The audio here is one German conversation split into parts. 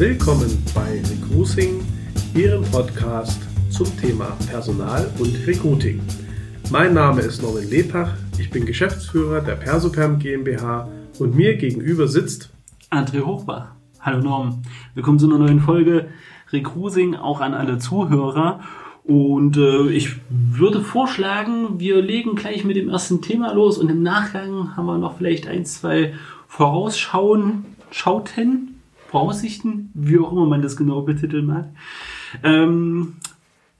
Willkommen bei Recruiting, Ihrem Podcast zum Thema Personal und Recruiting. Mein Name ist Norman Lepach, ich bin Geschäftsführer der Persoperm GmbH und mir gegenüber sitzt André Hochbach. Hallo Norm, willkommen zu einer neuen Folge Recruiting, auch an alle Zuhörer. Und äh, ich würde vorschlagen, wir legen gleich mit dem ersten Thema los und im Nachgang haben wir noch vielleicht ein, zwei Vorausschauen, Schauten, Voraussichten, wie auch immer man das genau betiteln mag. Ähm,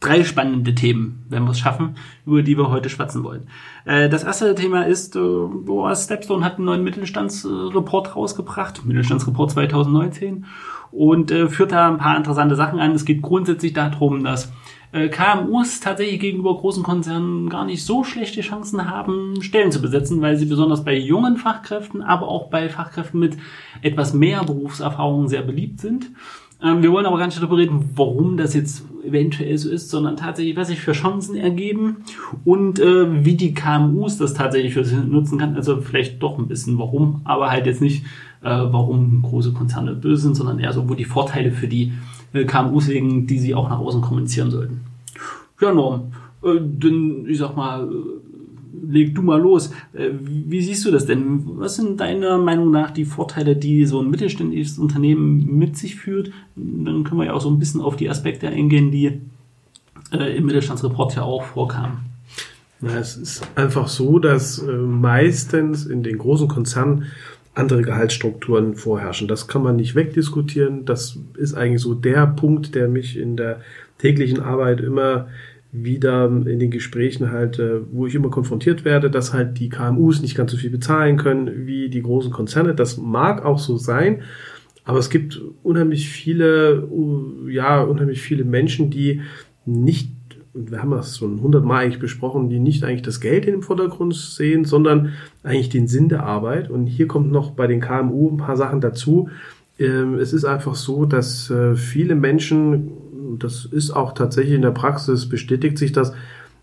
drei spannende Themen, wenn wir es schaffen, über die wir heute schwatzen wollen. Äh, das erste Thema ist, äh, wo Stepstone hat einen neuen Mittelstandsreport rausgebracht, Mittelstandsreport 2019, und äh, führt da ein paar interessante Sachen an. Es geht grundsätzlich darum, dass KMUs tatsächlich gegenüber großen Konzernen gar nicht so schlechte Chancen haben, Stellen zu besetzen, weil sie besonders bei jungen Fachkräften, aber auch bei Fachkräften mit etwas mehr Berufserfahrung sehr beliebt sind. Ähm, wir wollen aber gar nicht darüber reden, warum das jetzt eventuell so ist, sondern tatsächlich, was sich für Chancen ergeben und äh, wie die KMUs das tatsächlich für sich nutzen kann. Also vielleicht doch ein bisschen warum, aber halt jetzt nicht, äh, warum große Konzerne böse sind, sondern eher so, wo die Vorteile für die äh, KMUs liegen, die sie auch nach außen kommunizieren sollten. Ja, Norm, äh, dann, ich sag mal, äh, leg du mal los. Äh, wie siehst du das denn? Was sind deiner Meinung nach die Vorteile, die so ein mittelständisches Unternehmen mit sich führt? Dann können wir ja auch so ein bisschen auf die Aspekte eingehen, die äh, im Mittelstandsreport ja auch vorkamen. Ja, es ist einfach so, dass meistens in den großen Konzernen andere Gehaltsstrukturen vorherrschen. Das kann man nicht wegdiskutieren. Das ist eigentlich so der Punkt, der mich in der täglichen Arbeit immer wieder in den Gesprächen halt, wo ich immer konfrontiert werde, dass halt die KMUs nicht ganz so viel bezahlen können wie die großen Konzerne. Das mag auch so sein, aber es gibt unheimlich viele, ja, unheimlich viele Menschen, die nicht und wir haben das schon hundertmal eigentlich besprochen, die nicht eigentlich das Geld in dem Vordergrund sehen, sondern eigentlich den Sinn der Arbeit. Und hier kommt noch bei den KMU ein paar Sachen dazu. Ähm, es ist einfach so, dass äh, viele Menschen, das ist auch tatsächlich in der Praxis, bestätigt sich das,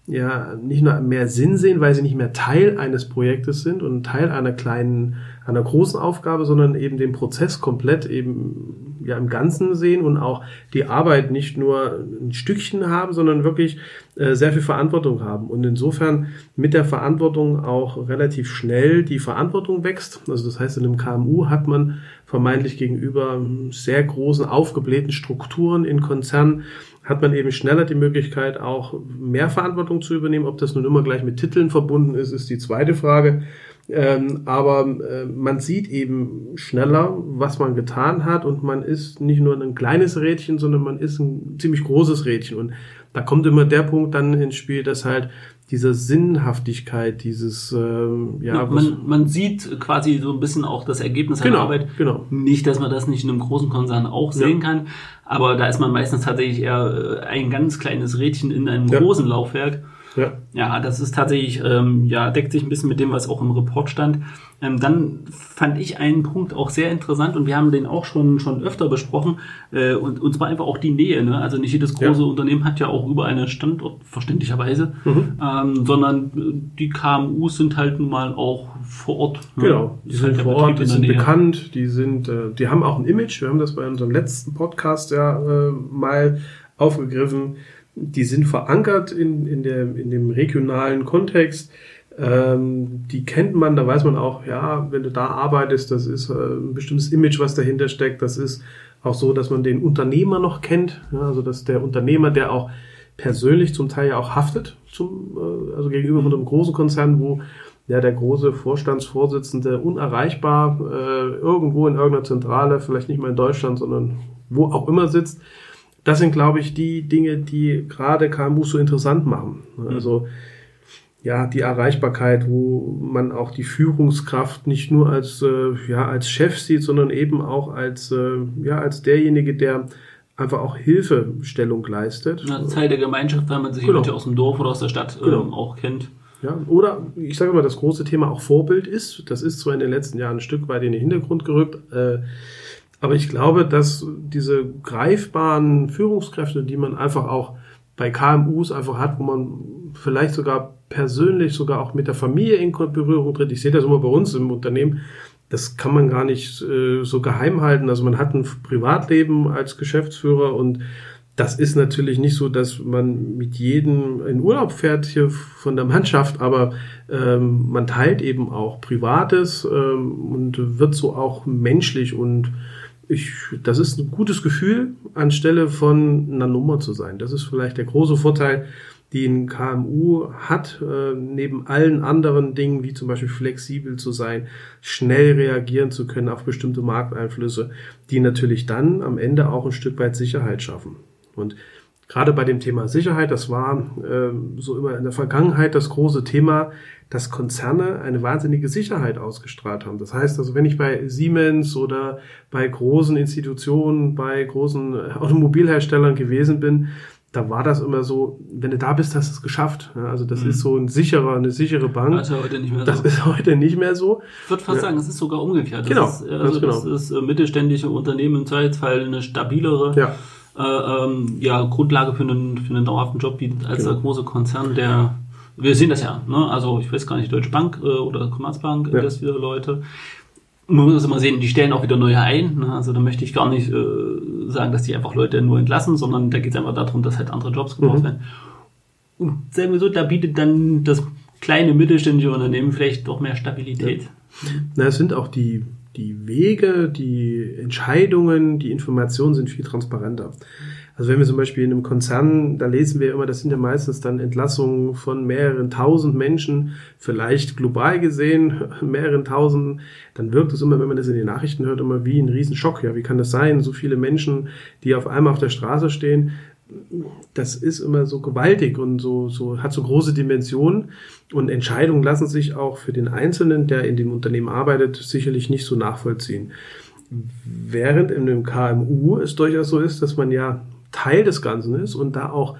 ja nicht nur mehr Sinn sehen, weil sie nicht mehr Teil eines Projektes sind und Teil einer kleinen, einer großen Aufgabe, sondern eben den Prozess komplett eben ja im Ganzen sehen und auch die Arbeit nicht nur ein Stückchen haben, sondern wirklich äh, sehr viel Verantwortung haben und insofern mit der Verantwortung auch relativ schnell die Verantwortung wächst. Also das heißt, in einem KMU hat man vermeintlich gegenüber sehr großen aufgeblähten Strukturen in Konzernen hat man eben schneller die Möglichkeit, auch mehr Verantwortung zu übernehmen. Ob das nun immer gleich mit Titeln verbunden ist, ist die zweite Frage. Ähm, aber äh, man sieht eben schneller, was man getan hat und man ist nicht nur ein kleines Rädchen, sondern man ist ein ziemlich großes Rädchen. Und da kommt immer der Punkt dann ins Spiel, dass halt diese Sinnhaftigkeit, dieses ähm, ja, man, man sieht quasi so ein bisschen auch das Ergebnis genau, einer Arbeit. Genau. Nicht, dass man das nicht in einem großen Konzern auch sehen ja. kann, aber da ist man meistens tatsächlich eher äh, ein ganz kleines Rädchen in einem ja. großen Laufwerk. Ja. ja, das ist tatsächlich, ähm, ja, deckt sich ein bisschen mit dem, was auch im Report stand. Ähm, dann fand ich einen Punkt auch sehr interessant und wir haben den auch schon, schon öfter besprochen, äh, und, und zwar einfach auch die Nähe. Ne? Also nicht jedes große ja. Unternehmen hat ja auch über einen Standort, verständlicherweise, mhm. ähm, sondern die KMUs sind halt nun mal auch vor Ort. Ne? Genau, die sind halt vor Ort, die sind Nähe. bekannt, die sind, äh, die haben auch ein Image. Wir haben das bei unserem letzten Podcast ja äh, mal aufgegriffen die sind verankert in, in, der, in dem regionalen Kontext. Ähm, die kennt man, da weiß man auch, ja, wenn du da arbeitest, das ist äh, ein bestimmtes Image, was dahinter steckt. Das ist auch so, dass man den Unternehmer noch kennt. Ja, also dass der Unternehmer, der auch persönlich zum Teil ja auch haftet, zum, äh, also gegenüber von einem großen Konzern, wo ja, der große Vorstandsvorsitzende unerreichbar äh, irgendwo in irgendeiner Zentrale, vielleicht nicht mal in Deutschland, sondern wo auch immer sitzt das sind, glaube ich, die Dinge, die gerade KMUs so interessant machen. Mhm. Also ja, die Erreichbarkeit, wo man auch die Führungskraft nicht nur als, äh, ja, als Chef sieht, sondern eben auch als, äh, ja, als derjenige, der einfach auch Hilfestellung leistet. Ja, Teil der Gemeinschaft, weil man sich genau. aus dem Dorf oder aus der Stadt genau. ähm, auch kennt. Ja, oder ich sage mal, das große Thema auch Vorbild ist. Das ist zwar in den letzten Jahren ein Stück weit in den Hintergrund gerückt. Äh, aber ich glaube, dass diese greifbaren Führungskräfte, die man einfach auch bei KMUs einfach hat, wo man vielleicht sogar persönlich, sogar auch mit der Familie in Berührung tritt. Ich sehe das immer bei uns im Unternehmen, das kann man gar nicht äh, so geheim halten. Also man hat ein Privatleben als Geschäftsführer und das ist natürlich nicht so, dass man mit jedem in Urlaub fährt hier von der Mannschaft, aber ähm, man teilt eben auch Privates ähm, und wird so auch menschlich und ich, das ist ein gutes Gefühl, anstelle von einer Nummer zu sein. Das ist vielleicht der große Vorteil, die ein KMU hat, äh, neben allen anderen Dingen, wie zum Beispiel flexibel zu sein, schnell reagieren zu können auf bestimmte Markteinflüsse, die natürlich dann am Ende auch ein Stück weit Sicherheit schaffen. Und gerade bei dem Thema Sicherheit, das war äh, so immer in der Vergangenheit das große Thema, dass Konzerne eine wahnsinnige Sicherheit ausgestrahlt haben. Das heißt also, wenn ich bei Siemens oder bei großen Institutionen, bei großen Automobilherstellern gewesen bin, da war das immer so, wenn du da bist, hast du es geschafft. also das mhm. ist so ein sicherer, eine sichere Bank. Das ist heute nicht mehr das so. ist heute nicht mehr so. Ich würde fast ja. sagen, es ist sogar umgekehrt. Das genau, ist, also das genau. ist äh, mittelständische Unternehmen im Zweifelsfall eine stabilere ja äh, ähm, ja, Grundlage für einen, für einen dauerhaften Job bietet als genau. der große Konzern, der wir sehen das ja, ne? also ich weiß gar nicht, Deutsche Bank äh, oder Commerzbank, ja. das wieder Leute. Man muss immer sehen, die stellen auch wieder neue ein. Ne? Also da möchte ich gar nicht äh, sagen, dass die einfach Leute nur entlassen, sondern da geht es einfach darum, dass halt andere Jobs gebraucht mhm. werden. Und sagen wir so, da bietet dann das kleine mittelständische Unternehmen vielleicht doch mehr Stabilität. Ja. Na, es sind auch die die Wege, die Entscheidungen, die Informationen sind viel transparenter. Also wenn wir zum Beispiel in einem Konzern, da lesen wir immer, das sind ja meistens dann Entlassungen von mehreren tausend Menschen, vielleicht global gesehen mehreren tausend, dann wirkt es immer, wenn man das in den Nachrichten hört, immer wie ein Riesenschock. Ja, wie kann das sein? So viele Menschen, die auf einmal auf der Straße stehen das ist immer so gewaltig und so, so, hat so große Dimensionen und Entscheidungen lassen sich auch für den Einzelnen, der in dem Unternehmen arbeitet, sicherlich nicht so nachvollziehen. Während in einem KMU es durchaus so ist, dass man ja Teil des Ganzen ist und da auch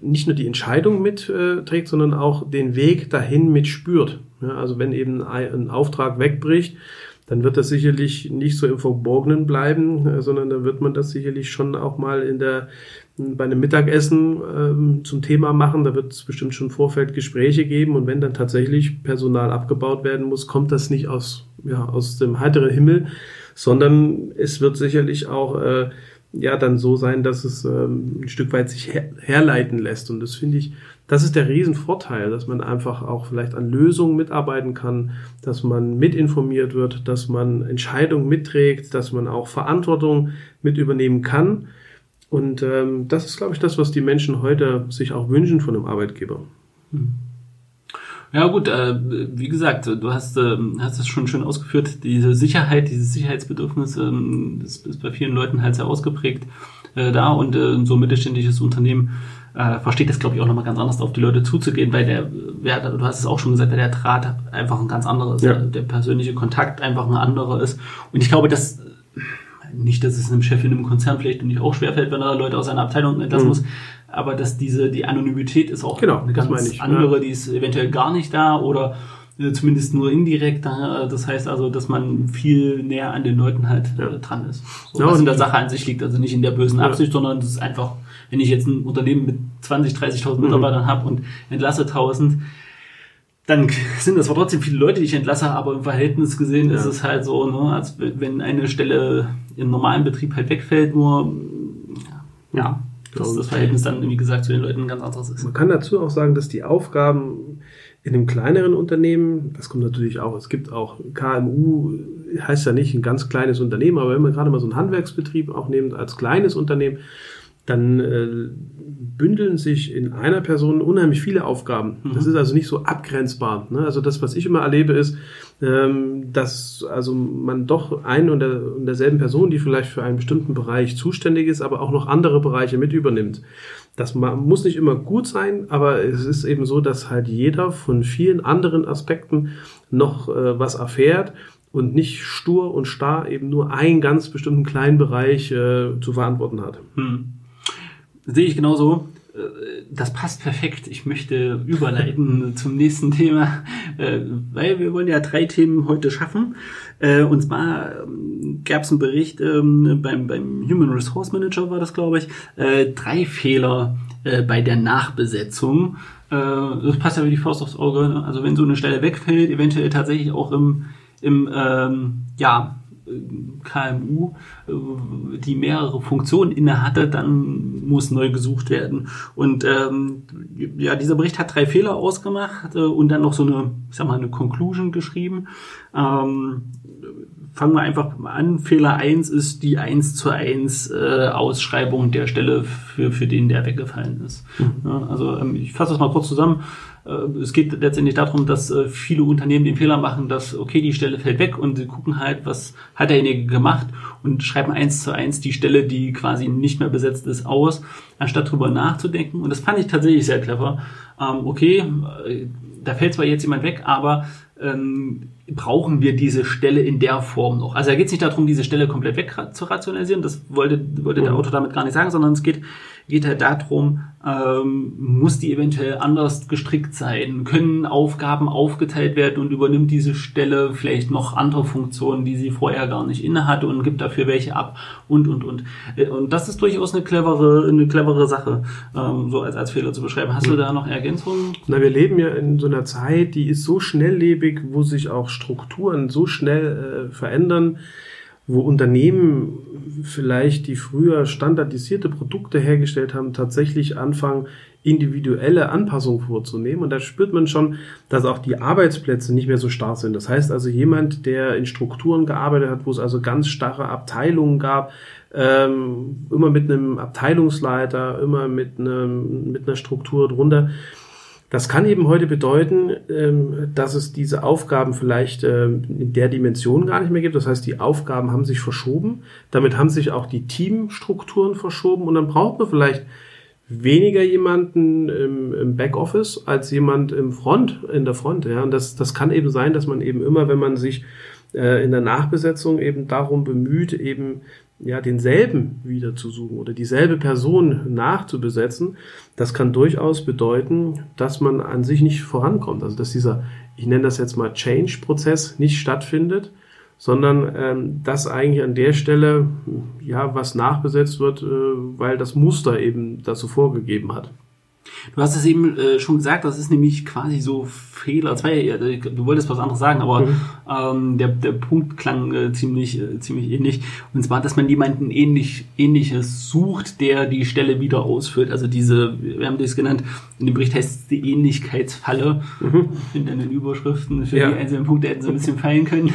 nicht nur die Entscheidung mitträgt, sondern auch den Weg dahin mitspürt. Ja, also wenn eben ein Auftrag wegbricht, dann wird das sicherlich nicht so im Verborgenen bleiben, sondern dann wird man das sicherlich schon auch mal in der bei einem Mittagessen ähm, zum Thema machen. Da wird es bestimmt schon im Vorfeld Gespräche geben. Und wenn dann tatsächlich Personal abgebaut werden muss, kommt das nicht aus, ja, aus dem heiteren Himmel, sondern es wird sicherlich auch äh, ja dann so sein, dass es ähm, ein Stück weit sich her herleiten lässt. Und das finde ich, das ist der Riesenvorteil, dass man einfach auch vielleicht an Lösungen mitarbeiten kann, dass man mitinformiert wird, dass man Entscheidungen mitträgt, dass man auch Verantwortung mit übernehmen kann. Und ähm, das ist, glaube ich, das, was die Menschen heute sich auch wünschen von einem Arbeitgeber. Hm. Ja gut, äh, wie gesagt, du hast, äh, hast es schon schön ausgeführt, diese Sicherheit, dieses Sicherheitsbedürfnis ähm, ist, ist bei vielen Leuten halt sehr ausgeprägt äh, da und äh, so ein mittelständisches Unternehmen äh, versteht das, glaube ich, auch nochmal ganz anders, auf die Leute zuzugehen, weil der, ja, du hast es auch schon gesagt, weil der Draht einfach ein ganz anderes, ja. der persönliche Kontakt einfach ein anderer ist. Und ich glaube, dass nicht, dass es einem Chef in einem Konzern vielleicht nicht auch schwerfällt, wenn er Leute aus seiner Abteilung entlassen mhm. muss, aber dass diese, die Anonymität ist auch genau, eine ganz ich, andere, ja. die ist eventuell gar nicht da oder äh, zumindest nur indirekt da. Das heißt also, dass man viel näher an den Leuten halt ja. äh, dran ist. So, ja, was in der Sache an sich liegt, also nicht in der bösen Absicht, sondern das ist einfach, wenn ich jetzt ein Unternehmen mit 20, 30.000 mhm. Mitarbeitern mhm. habe und entlasse 1000, dann sind das zwar trotzdem viele Leute, die ich entlasse, aber im Verhältnis gesehen ja. ist es halt so, ne, als wenn eine Stelle im normalen Betrieb halt wegfällt, nur ja, dass das Verhältnis dann, wie gesagt, zu den Leuten ein ganz anderes ist. Man kann dazu auch sagen, dass die Aufgaben in einem kleineren Unternehmen, das kommt natürlich auch, es gibt auch KMU, heißt ja nicht ein ganz kleines Unternehmen, aber wenn man gerade mal so einen Handwerksbetrieb auch nimmt als kleines Unternehmen, dann äh, bündeln sich in einer Person unheimlich viele Aufgaben. Mhm. Das ist also nicht so abgrenzbar. Ne? Also das, was ich immer erlebe, ist, ähm, dass also man doch ein und, der, und derselben Person, die vielleicht für einen bestimmten Bereich zuständig ist, aber auch noch andere Bereiche mit übernimmt. Das muss nicht immer gut sein, aber es ist eben so, dass halt jeder von vielen anderen Aspekten noch äh, was erfährt und nicht stur und starr eben nur einen ganz bestimmten kleinen Bereich äh, zu verantworten hat. Hm. Sehe ich genauso. Äh, das passt perfekt. Ich möchte überleiten zum nächsten Thema, äh, weil wir wollen ja drei Themen heute schaffen. Äh, und zwar ähm, gab es einen Bericht ähm, beim, beim Human Resource Manager, war das, glaube ich, drei Fehler bei der Nachbesetzung. Das passt ja wie die Faust aufs Auge. Ne? Also wenn so eine Stelle wegfällt, eventuell tatsächlich auch im im ähm, ja, KMU, äh, die mehrere Funktionen inne hatte, dann muss neu gesucht werden. Und ähm, ja, dieser Bericht hat drei Fehler ausgemacht äh, und dann noch so eine, ich sag mal, eine Conclusion geschrieben. Ähm, fangen wir einfach mal an. Fehler eins ist die eins zu eins äh, Ausschreibung der Stelle, für, für den der weggefallen ist. Mhm. Ja, also ähm, ich fasse das mal kurz zusammen. Äh, es geht letztendlich darum, dass äh, viele Unternehmen den Fehler machen, dass, okay, die Stelle fällt weg und sie gucken halt, was hat derjenige gemacht und schreiben eins zu eins die Stelle, die quasi nicht mehr besetzt ist, aus, anstatt drüber nachzudenken. Und das fand ich tatsächlich sehr clever. Ähm, okay, äh, da fällt zwar jetzt jemand weg, aber ähm, brauchen wir diese Stelle in der Form noch. Also da geht es nicht darum, diese Stelle komplett weg zu rationalisieren, das wollte, wollte der mhm. Autor damit gar nicht sagen, sondern es geht, geht halt darum, ähm, muss die eventuell anders gestrickt sein, können Aufgaben aufgeteilt werden und übernimmt diese Stelle vielleicht noch andere Funktionen, die sie vorher gar nicht inne hatte und gibt dafür welche ab und und und. Äh, und das ist durchaus eine clevere, eine clevere Sache, ähm, so als, als Fehler zu beschreiben. Hast mhm. du da noch Ergänzungen? Na, wir leben ja in so einer Zeit, die ist so schnelllebig, wo sich auch Strukturen so schnell äh, verändern, wo Unternehmen vielleicht, die früher standardisierte Produkte hergestellt haben, tatsächlich anfangen, individuelle Anpassungen vorzunehmen. Und da spürt man schon, dass auch die Arbeitsplätze nicht mehr so starr sind. Das heißt also, jemand, der in Strukturen gearbeitet hat, wo es also ganz starre Abteilungen gab, ähm, immer mit einem Abteilungsleiter, immer mit, einem, mit einer Struktur drunter, das kann eben heute bedeuten, ähm, dass es diese Aufgaben vielleicht ähm, in der Dimension gar nicht mehr gibt. Das heißt, die Aufgaben haben sich verschoben. Damit haben sich auch die Teamstrukturen verschoben und dann braucht man vielleicht weniger jemanden im, Backoffice als jemand im Front, in der Front. Und das, das kann eben sein, dass man eben immer, wenn man sich äh, in der Nachbesetzung eben darum bemüht, eben ja, denselben wieder zu suchen oder dieselbe Person nachzubesetzen, das kann durchaus bedeuten, dass man an sich nicht vorankommt. Also dass dieser, ich nenne das jetzt mal Change-Prozess nicht stattfindet, sondern ähm, dass eigentlich an der Stelle ja was nachbesetzt wird, äh, weil das Muster eben dazu vorgegeben hat. Du hast es eben äh, schon gesagt, das ist nämlich quasi so Fehler. Zwei, äh, du wolltest was anderes sagen, aber mhm. Ähm, der, der Punkt klang äh, ziemlich, äh, ziemlich ähnlich. Und zwar, dass man jemanden ähnlich, ähnliches sucht, der die Stelle wieder ausfüllt. Also diese, wir haben das genannt, in dem Bericht heißt es die Ähnlichkeitsfalle. Mhm. In den Überschriften für ja. die einzelnen Punkte hätten sie ein bisschen fallen können.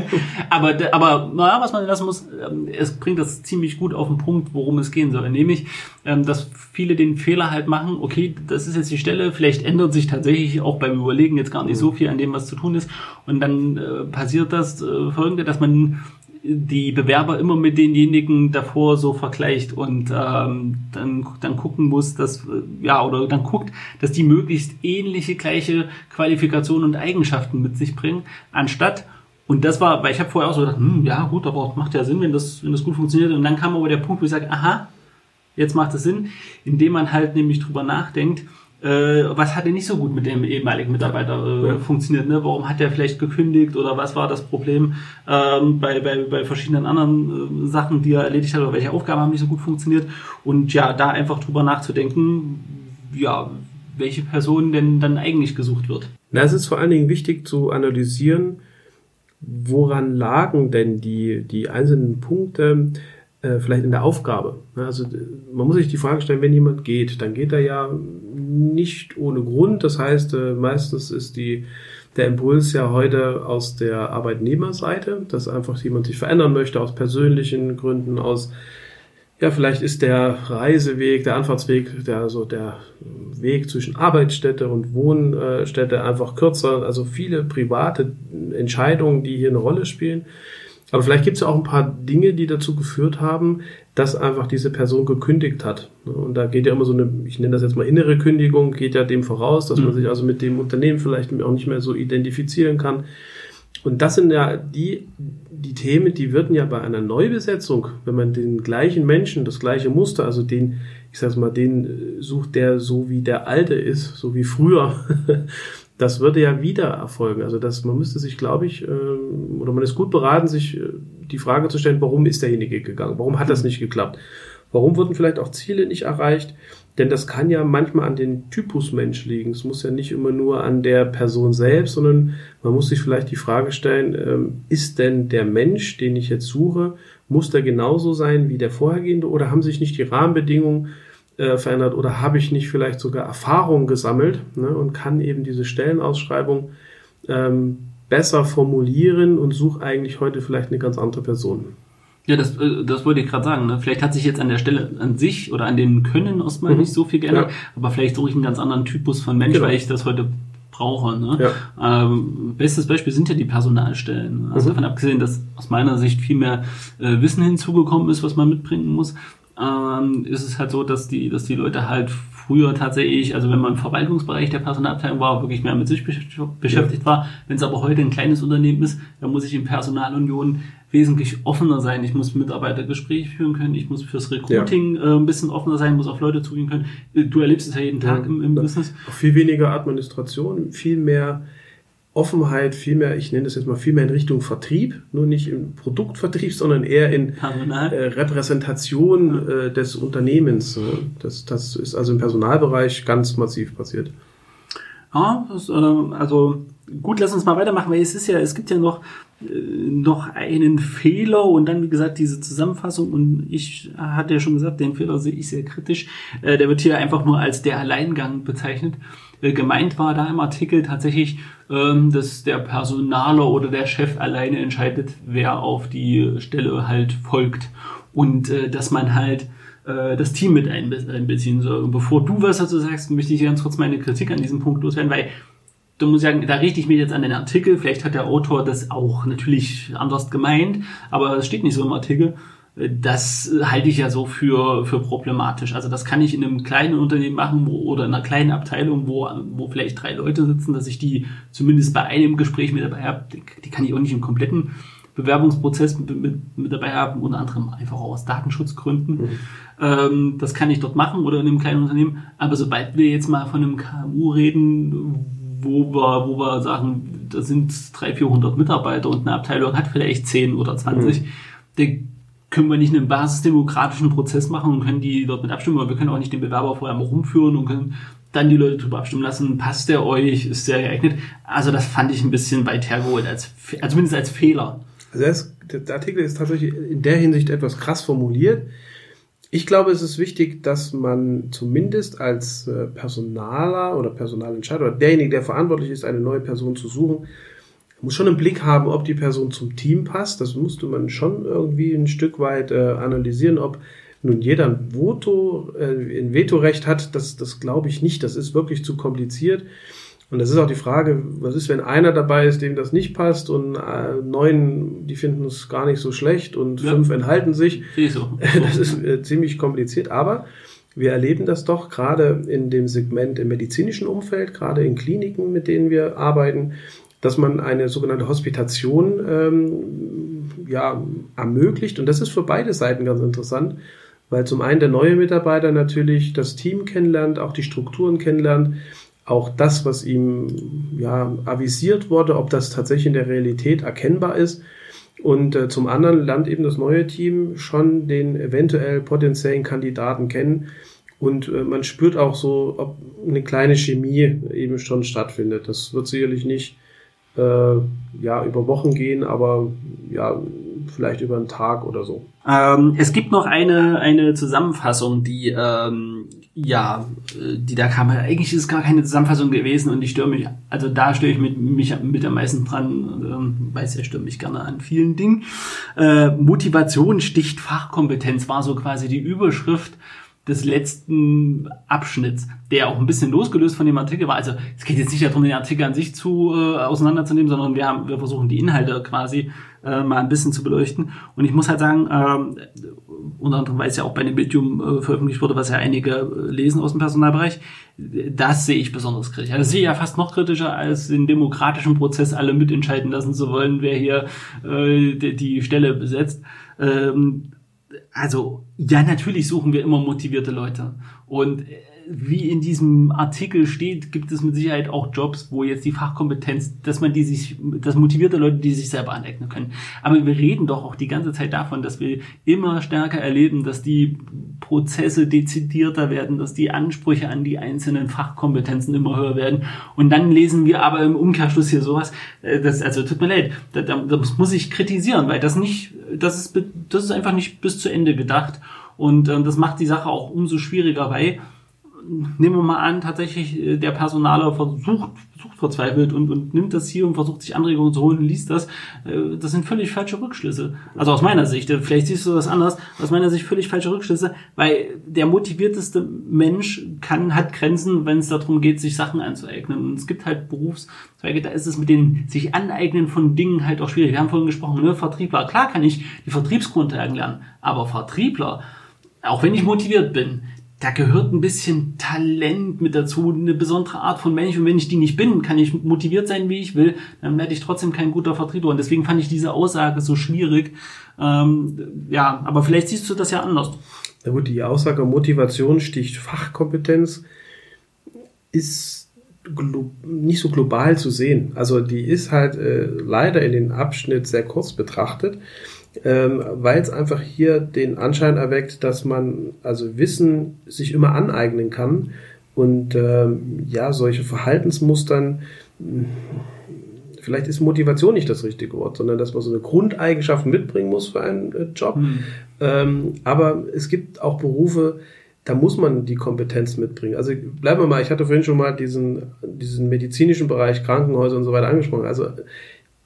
aber, aber naja, was man lassen muss, ähm, es bringt das ziemlich gut auf den Punkt, worum es gehen soll. Nämlich, ähm, dass viele den Fehler halt machen, okay, das ist jetzt die Stelle, vielleicht ändert sich tatsächlich auch beim Überlegen jetzt gar nicht so viel an dem, was zu tun ist. Und dann äh, passiert das äh, folgende, dass man die Bewerber immer mit denjenigen davor so vergleicht und ähm, dann, dann gucken muss, dass, äh, ja, oder dann guckt, dass die möglichst ähnliche, gleiche Qualifikationen und Eigenschaften mit sich bringen, anstatt und das war, weil ich habe vorher auch so gedacht, hm, ja gut, aber macht ja Sinn, wenn das, wenn das gut funktioniert. Und dann kam aber der Punkt, wo ich sage, aha, jetzt macht es Sinn, indem man halt nämlich drüber nachdenkt, äh, was hat denn nicht so gut mit dem ehemaligen Mitarbeiter äh, ja. funktioniert? Ne? Warum hat der vielleicht gekündigt oder was war das Problem ähm, bei, bei, bei verschiedenen anderen äh, Sachen, die er erledigt hat oder welche Aufgaben haben nicht so gut funktioniert? Und ja, da einfach drüber nachzudenken, ja, welche Person denn dann eigentlich gesucht wird. Na, es ist vor allen Dingen wichtig zu analysieren, woran lagen denn die, die einzelnen Punkte, vielleicht in der Aufgabe. Also man muss sich die Frage stellen, wenn jemand geht, dann geht er ja nicht ohne Grund. Das heißt, äh, meistens ist die, der Impuls ja heute aus der Arbeitnehmerseite, dass einfach jemand sich verändern möchte aus persönlichen Gründen, aus ja, vielleicht ist der Reiseweg, der Anfahrtsweg, der, also der Weg zwischen Arbeitsstätte und Wohnstätte einfach kürzer. Also viele private Entscheidungen, die hier eine Rolle spielen. Aber vielleicht gibt es ja auch ein paar Dinge, die dazu geführt haben, dass einfach diese Person gekündigt hat. Und da geht ja immer so eine, ich nenne das jetzt mal innere Kündigung, geht ja dem voraus, dass mhm. man sich also mit dem Unternehmen vielleicht auch nicht mehr so identifizieren kann. Und das sind ja die, die Themen, die würden ja bei einer Neubesetzung, wenn man den gleichen Menschen, das gleiche Muster, also den, ich sag's mal, den sucht, der so wie der Alte ist, so wie früher, das würde ja wieder erfolgen. Also das, man müsste sich, glaube ich, ähm, oder man ist gut beraten, sich äh, die Frage zu stellen, warum ist derjenige gegangen? Warum hat das nicht geklappt? Warum wurden vielleicht auch Ziele nicht erreicht? Denn das kann ja manchmal an den Typus Mensch liegen. Es muss ja nicht immer nur an der Person selbst, sondern man muss sich vielleicht die Frage stellen, ähm, ist denn der Mensch, den ich jetzt suche, muss der genauso sein wie der vorhergehende oder haben sich nicht die Rahmenbedingungen äh, verändert oder habe ich nicht vielleicht sogar Erfahrungen gesammelt ne, und kann eben diese Stellenausschreibung ähm, besser formulieren und suche eigentlich heute vielleicht eine ganz andere Person. Ja, das, äh, das wollte ich gerade sagen. Ne? Vielleicht hat sich jetzt an der Stelle an sich oder an den Können erstmal mhm. nicht so viel geändert, ja. aber vielleicht suche ich einen ganz anderen Typus von Mensch, genau. weil ich das heute brauche. Ne? Ja. Ähm, bestes Beispiel sind ja die Personalstellen. Also mhm. davon abgesehen, dass aus meiner Sicht viel mehr äh, Wissen hinzugekommen ist, was man mitbringen muss, ähm, ist es halt so, dass die, dass die Leute halt früher tatsächlich, also wenn man im Verwaltungsbereich der Personalabteilung war, wirklich mehr mit sich beschäftigt war. Wenn es aber heute ein kleines Unternehmen ist, dann muss ich in Personalunion wesentlich offener sein. Ich muss Mitarbeitergespräche führen können, ich muss fürs Recruiting ja. äh, ein bisschen offener sein, muss auf Leute zugehen können. Du erlebst es ja jeden Tag ja, im, im Business. Auch viel weniger Administration, viel mehr Offenheit viel mehr, ich nenne das jetzt mal viel mehr in Richtung Vertrieb, nur nicht im Produktvertrieb, sondern eher in äh, Repräsentation äh, des Unternehmens. Das, das ist also im Personalbereich ganz massiv passiert. Ja, das, äh, also gut, lass uns mal weitermachen, weil es ist ja, es gibt ja noch äh, noch einen Fehler und dann, wie gesagt, diese Zusammenfassung und ich hatte ja schon gesagt, den Fehler sehe ich sehr kritisch. Äh, der wird hier einfach nur als der Alleingang bezeichnet. Äh, gemeint war da im Artikel tatsächlich, ähm, dass der Personaler oder der Chef alleine entscheidet, wer auf die Stelle halt folgt und äh, dass man halt äh, das Team mit einbeziehen soll. Bevor du was dazu sagst, möchte ich ganz kurz meine Kritik an diesem Punkt loswerden, weil du musst sagen, da richte ich mich jetzt an den Artikel. Vielleicht hat der Autor das auch natürlich anders gemeint, aber es steht nicht so im Artikel das halte ich ja so für, für problematisch. Also das kann ich in einem kleinen Unternehmen machen wo, oder in einer kleinen Abteilung, wo, wo vielleicht drei Leute sitzen, dass ich die zumindest bei einem Gespräch mit dabei habe. Die, die kann ich auch nicht im kompletten Bewerbungsprozess mit, mit, mit dabei haben, unter anderem einfach auch aus Datenschutzgründen. Mhm. Ähm, das kann ich dort machen oder in einem kleinen Unternehmen. Aber sobald wir jetzt mal von einem KMU reden, wo wir, wo wir sagen, da sind 300, 400 Mitarbeiter und eine Abteilung hat vielleicht 10 oder 20, mhm können wir nicht einen basisdemokratischen Prozess machen und können die dort mit abstimmen, aber wir können auch nicht den Bewerber vorher mal rumführen und können dann die Leute drüber abstimmen lassen, passt der euch, ist sehr geeignet. Also das fand ich ein bisschen weit hergeholt, als, also zumindest als Fehler. Also ist, der Artikel ist tatsächlich in der Hinsicht etwas krass formuliert. Ich glaube, es ist wichtig, dass man zumindest als äh, Personaler oder Personalentscheider oder derjenige, der verantwortlich ist, eine neue Person zu suchen, muss schon im Blick haben, ob die Person zum Team passt. Das musste man schon irgendwie ein Stück weit äh, analysieren, ob nun jeder ein Voto, äh, ein Vetorecht hat. Das, das glaube ich nicht. Das ist wirklich zu kompliziert. Und das ist auch die Frage, was ist, wenn einer dabei ist, dem das nicht passt und äh, neun, die finden es gar nicht so schlecht und ja. fünf enthalten sich. So. Das ist äh, ziemlich kompliziert, aber wir erleben das doch gerade in dem Segment im medizinischen Umfeld, gerade in Kliniken, mit denen wir arbeiten, dass man eine sogenannte Hospitation ähm, ja, ermöglicht. Und das ist für beide Seiten ganz interessant, weil zum einen der neue Mitarbeiter natürlich das Team kennenlernt, auch die Strukturen kennenlernt, auch das, was ihm ja, avisiert wurde, ob das tatsächlich in der Realität erkennbar ist. Und äh, zum anderen lernt eben das neue Team schon den eventuell potenziellen Kandidaten kennen. Und äh, man spürt auch so, ob eine kleine Chemie eben schon stattfindet. Das wird sicherlich nicht ja, über Wochen gehen, aber ja, vielleicht über einen Tag oder so. Ähm, es gibt noch eine, eine Zusammenfassung, die, ähm, ja, äh, die da kam. Eigentlich ist es gar keine Zusammenfassung gewesen und ich störe mich, also da störe ich mit, mich mit am meisten dran, ähm, weiß ja, störe mich gerne an vielen Dingen. Äh, Motivation sticht Fachkompetenz war so quasi die Überschrift des letzten Abschnitts, der auch ein bisschen losgelöst von dem Artikel war. Also es geht jetzt nicht darum, den Artikel an sich zu äh, auseinanderzunehmen, sondern wir haben, wir versuchen die Inhalte quasi äh, mal ein bisschen zu beleuchten. Und ich muss halt sagen, ähm, unter anderem, weil es ja auch bei dem Medium äh, veröffentlicht wurde, was ja einige äh, lesen aus dem Personalbereich, das sehe ich besonders kritisch. Also das sehe ich ja fast noch kritischer, als den demokratischen Prozess alle mitentscheiden lassen zu wollen, wer hier äh, die, die Stelle besetzt. Ähm, also ja, natürlich suchen wir immer motivierte Leute. Und wie in diesem Artikel steht, gibt es mit Sicherheit auch Jobs, wo jetzt die Fachkompetenz, dass man die sich, das motivierte Leute, die sich selber aneignen können. Aber wir reden doch auch die ganze Zeit davon, dass wir immer stärker erleben, dass die Prozesse dezidierter werden, dass die Ansprüche an die einzelnen Fachkompetenzen immer höher werden. Und dann lesen wir aber im Umkehrschluss hier sowas, äh, das, also tut mir leid, das muss ich kritisieren, weil das nicht, das ist, das ist einfach nicht bis zu Ende gedacht. Und äh, das macht die Sache auch umso schwieriger, weil nehmen wir mal an, tatsächlich äh, der Personaler versucht, versucht verzweifelt und, und nimmt das hier und versucht sich Anregungen zu holen und liest das. Äh, das sind völlig falsche Rückschlüsse. Also aus meiner Sicht, äh, vielleicht siehst du das anders, aus meiner Sicht völlig falsche Rückschlüsse, weil der motivierteste Mensch kann, hat Grenzen, wenn es darum geht, sich Sachen anzueignen. Und es gibt halt Berufszweige, da ist es mit den sich aneignen von Dingen halt auch schwierig. Wir haben vorhin gesprochen, ne, Vertriebler. Klar kann ich die Vertriebsgrundlagen lernen, aber Vertriebler, auch wenn ich motiviert bin, da gehört ein bisschen Talent mit dazu, eine besondere Art von Mensch. Und wenn ich die nicht bin, kann ich motiviert sein, wie ich will, dann werde ich trotzdem kein guter Vertreter. Und deswegen fand ich diese Aussage so schwierig. Ähm, ja, aber vielleicht siehst du das ja anders. Na gut, die Aussage Motivation sticht Fachkompetenz ist nicht so global zu sehen. Also die ist halt äh, leider in den Abschnitt sehr kurz betrachtet ähm, weil es einfach hier den Anschein erweckt, dass man also Wissen sich immer aneignen kann und ähm, ja, solche Verhaltensmustern, vielleicht ist Motivation nicht das richtige Wort, sondern dass man so eine Grundeigenschaft mitbringen muss für einen äh, Job. Mhm. Ähm, aber es gibt auch Berufe, da muss man die Kompetenz mitbringen. Also bleiben wir mal, ich hatte vorhin schon mal diesen, diesen medizinischen Bereich, Krankenhäuser und so weiter angesprochen. Also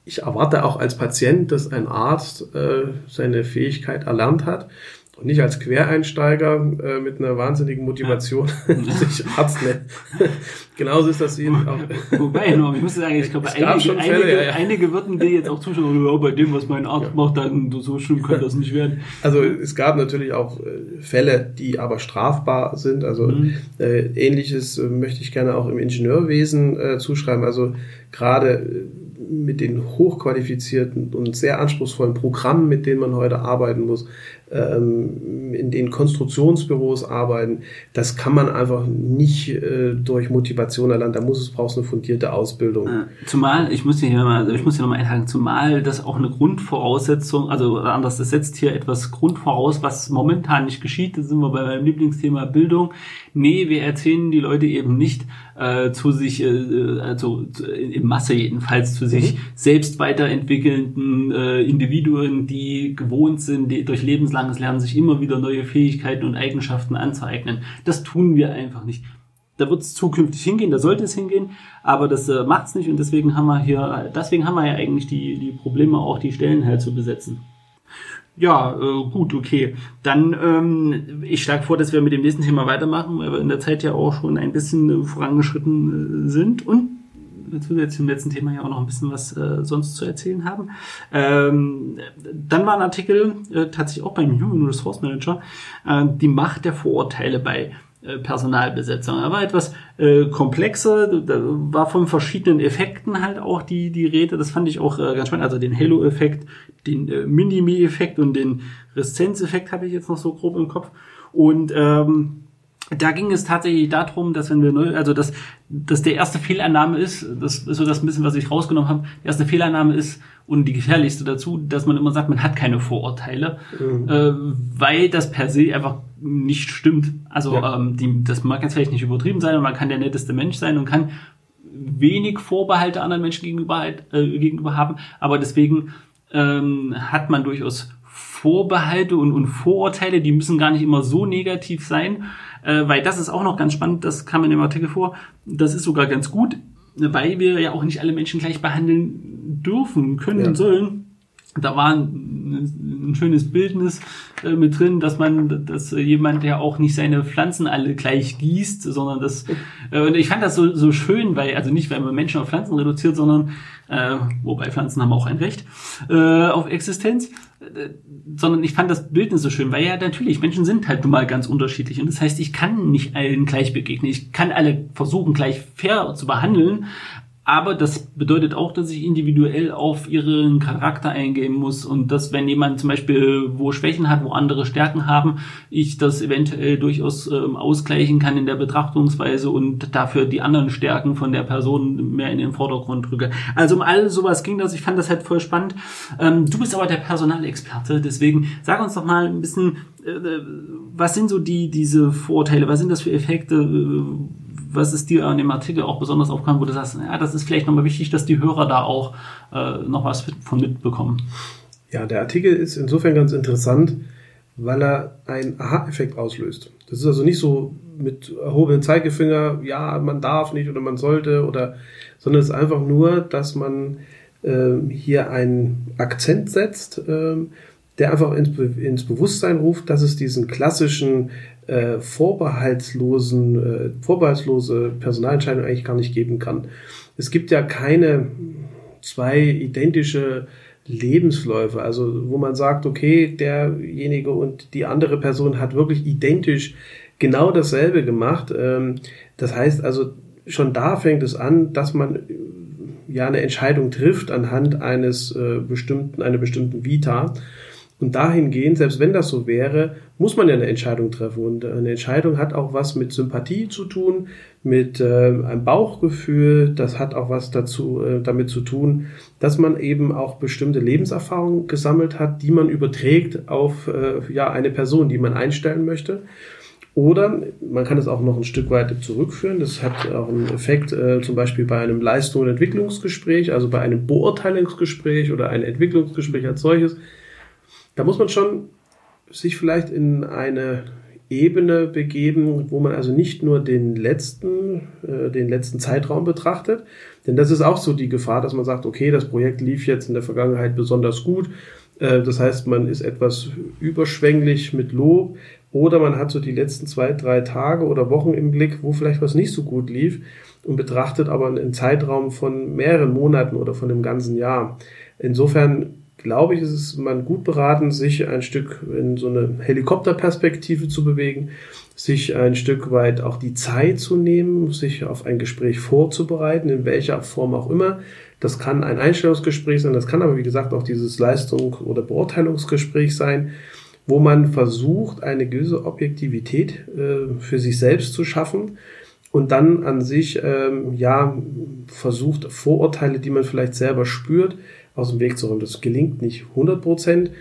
ich erwarte auch als Patient, dass ein Arzt äh, seine Fähigkeit erlernt hat und nicht als Quereinsteiger äh, mit einer wahnsinnigen Motivation ja. sich Arzt nennt. Genauso ist das eben auch. Wobei, ich muss sagen, ich glaube, einige, Fälle, einige, ja, ja. einige würden dir jetzt auch zuschauen, ja, bei dem, was mein Arzt macht, dann so schlimm könnte das nicht werden. Also es gab natürlich auch äh, Fälle, die aber strafbar sind. Also mhm. äh, ähnliches äh, möchte ich gerne auch im Ingenieurwesen äh, zuschreiben. Also gerade äh, mit den hochqualifizierten und sehr anspruchsvollen Programmen, mit denen man heute arbeiten muss, ähm, in den Konstruktionsbüros arbeiten, das kann man einfach nicht äh, durch Motivation erlernen. Da muss es brauchst eine fundierte Ausbildung. Zumal ich muss hier mal, ich muss hier nochmal einhaken, zumal das auch eine Grundvoraussetzung, also anders, das setzt hier etwas Grund voraus, was momentan nicht geschieht. Da sind wir bei meinem Lieblingsthema Bildung. Nee, wir erzählen die Leute eben nicht äh, zu sich, äh, also in Masse jedenfalls zu sich mhm. selbst weiterentwickelnden äh, Individuen, die gewohnt sind, die durch lebenslanges Lernen sich immer wieder neue Fähigkeiten und Eigenschaften anzueignen. Das tun wir einfach nicht. Da wird es zukünftig hingehen, da sollte es hingehen, aber das äh, macht es nicht und deswegen haben wir hier, deswegen haben wir ja eigentlich die, die Probleme auch, die Stellen halt zu besetzen. Ja, äh, gut, okay. Dann, ähm, ich schlage vor, dass wir mit dem nächsten Thema weitermachen, weil wir in der Zeit ja auch schon ein bisschen äh, vorangeschritten äh, sind und zusätzlich zum letzten Thema ja auch noch ein bisschen was äh, sonst zu erzählen haben. Ähm, dann war ein Artikel äh, tatsächlich auch beim Human Resource Manager, äh, die Macht der Vorurteile bei äh, Personalbesetzung. Er war etwas äh, komplexer, da war von verschiedenen Effekten halt auch die, die Rede. Das fand ich auch äh, ganz spannend. Also den Halo-Effekt, den äh, Minimi-Effekt und den Reszenz-Effekt habe ich jetzt noch so grob im Kopf. Und ähm, da ging es tatsächlich darum, dass wenn wir neu, also dass, dass der erste Fehlannahme ist, das ist so das ein bisschen, was ich rausgenommen habe, die erste Fehlannahme ist und die gefährlichste dazu, dass man immer sagt, man hat keine Vorurteile, mhm. äh, weil das per se einfach nicht stimmt. Also ja. ähm, die, das mag jetzt vielleicht nicht übertrieben sein und man kann der netteste Mensch sein und kann wenig Vorbehalte anderen Menschen gegenüber, äh, gegenüber haben, aber deswegen ähm, hat man durchaus Vorbehalte und, und Vorurteile, die müssen gar nicht immer so negativ sein, äh, weil das ist auch noch ganz spannend, das kam in dem Artikel vor, das ist sogar ganz gut, weil wir ja auch nicht alle Menschen gleich behandeln dürfen, können, ja. sollen. Da war ein, ein schönes Bildnis äh, mit drin, dass man, dass jemand, der auch nicht seine Pflanzen alle gleich gießt, sondern das, äh, und ich fand das so, so schön, weil, also nicht, weil man Menschen auf Pflanzen reduziert, sondern, äh, wobei Pflanzen haben auch ein Recht äh, auf Existenz, sondern ich fand das Bildnis so schön, weil ja natürlich, Menschen sind halt nun mal ganz unterschiedlich. Und das heißt, ich kann nicht allen gleich begegnen, ich kann alle versuchen, gleich fair zu behandeln, aber das bedeutet auch, dass ich individuell auf ihren Charakter eingehen muss und dass, wenn jemand zum Beispiel wo Schwächen hat, wo andere Stärken haben, ich das eventuell durchaus ähm, ausgleichen kann in der Betrachtungsweise und dafür die anderen Stärken von der Person mehr in den Vordergrund drücke. Also um all sowas ging das. Ich fand das halt voll spannend. Ähm, du bist aber der Personalexperte, deswegen sag uns doch mal ein bisschen, äh, was sind so die diese Vorteile, was sind das für Effekte? Äh, was ist dir an dem Artikel auch besonders aufgefallen, wo du sagst, ja, das ist vielleicht nochmal wichtig, dass die Hörer da auch äh, noch was von mitbekommen? Ja, der Artikel ist insofern ganz interessant, weil er einen Aha-Effekt auslöst. Das ist also nicht so mit erhobenem Zeigefinger, ja, man darf nicht oder man sollte oder, sondern es ist einfach nur, dass man äh, hier einen Akzent setzt, äh, der einfach ins, Be ins Bewusstsein ruft, dass es diesen klassischen äh, vorbehaltslosen, äh, vorbehaltslose Personalentscheidung eigentlich gar nicht geben kann. Es gibt ja keine zwei identische Lebensläufe, also wo man sagt, okay, derjenige und die andere Person hat wirklich identisch genau dasselbe gemacht. Ähm, das heißt also, schon da fängt es an, dass man ja eine Entscheidung trifft anhand eines äh, bestimmten, einer bestimmten Vita. Und dahingehend, selbst wenn das so wäre, muss man ja eine Entscheidung treffen. Und eine Entscheidung hat auch was mit Sympathie zu tun, mit äh, einem Bauchgefühl. Das hat auch was dazu, äh, damit zu tun, dass man eben auch bestimmte Lebenserfahrungen gesammelt hat, die man überträgt auf äh, ja, eine Person, die man einstellen möchte. Oder man kann es auch noch ein Stück weit zurückführen. Das hat auch einen Effekt, äh, zum Beispiel bei einem Leistung- und Entwicklungsgespräch, also bei einem Beurteilungsgespräch oder ein Entwicklungsgespräch als solches da muss man schon sich vielleicht in eine Ebene begeben, wo man also nicht nur den letzten, äh, den letzten Zeitraum betrachtet, denn das ist auch so die Gefahr, dass man sagt, okay, das Projekt lief jetzt in der Vergangenheit besonders gut, äh, das heißt, man ist etwas überschwänglich mit Lob. Oder man hat so die letzten zwei, drei Tage oder Wochen im Blick, wo vielleicht was nicht so gut lief und betrachtet aber einen Zeitraum von mehreren Monaten oder von einem ganzen Jahr. Insofern glaube ich, ist es man gut beraten, sich ein Stück in so eine Helikopterperspektive zu bewegen, sich ein Stück weit auch die Zeit zu nehmen, sich auf ein Gespräch vorzubereiten, in welcher Form auch immer. Das kann ein Einstellungsgespräch sein, das kann aber wie gesagt auch dieses Leistung- oder Beurteilungsgespräch sein, wo man versucht, eine gewisse Objektivität äh, für sich selbst zu schaffen und dann an sich ähm, ja versucht Vorurteile, die man vielleicht selber spürt, aus dem Weg zu räumen. Das gelingt nicht 100 Prozent,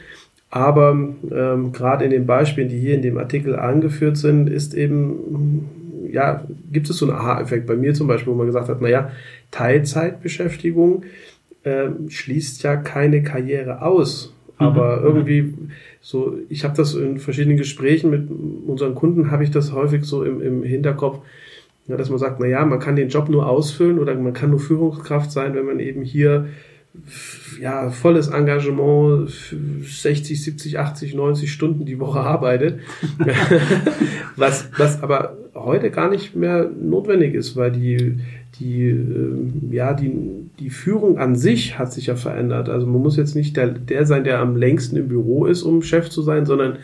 aber ähm, gerade in den Beispielen, die hier in dem Artikel angeführt sind, ist eben, ja, gibt es so einen Aha-Effekt. Bei mir zum Beispiel, wo man gesagt hat, naja, Teilzeitbeschäftigung äh, schließt ja keine Karriere aus. Aber mhm. irgendwie so, ich habe das in verschiedenen Gesprächen mit unseren Kunden, habe ich das häufig so im, im Hinterkopf, ja, dass man sagt, na ja, man kann den Job nur ausfüllen oder man kann nur Führungskraft sein, wenn man eben hier ja, volles Engagement, 60, 70, 80, 90 Stunden die Woche arbeitet, was, was aber heute gar nicht mehr notwendig ist, weil die, die, äh, ja, die, die Führung an sich hat sich ja verändert. Also man muss jetzt nicht der, der sein, der am längsten im Büro ist, um Chef zu sein, sondern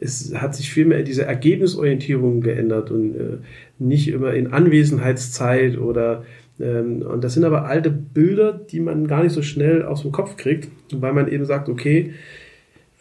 es hat sich vielmehr diese Ergebnisorientierung geändert und äh, nicht immer in Anwesenheitszeit oder ähm, und das sind aber alte Bilder, die man gar nicht so schnell aus dem Kopf kriegt, weil man eben sagt, okay,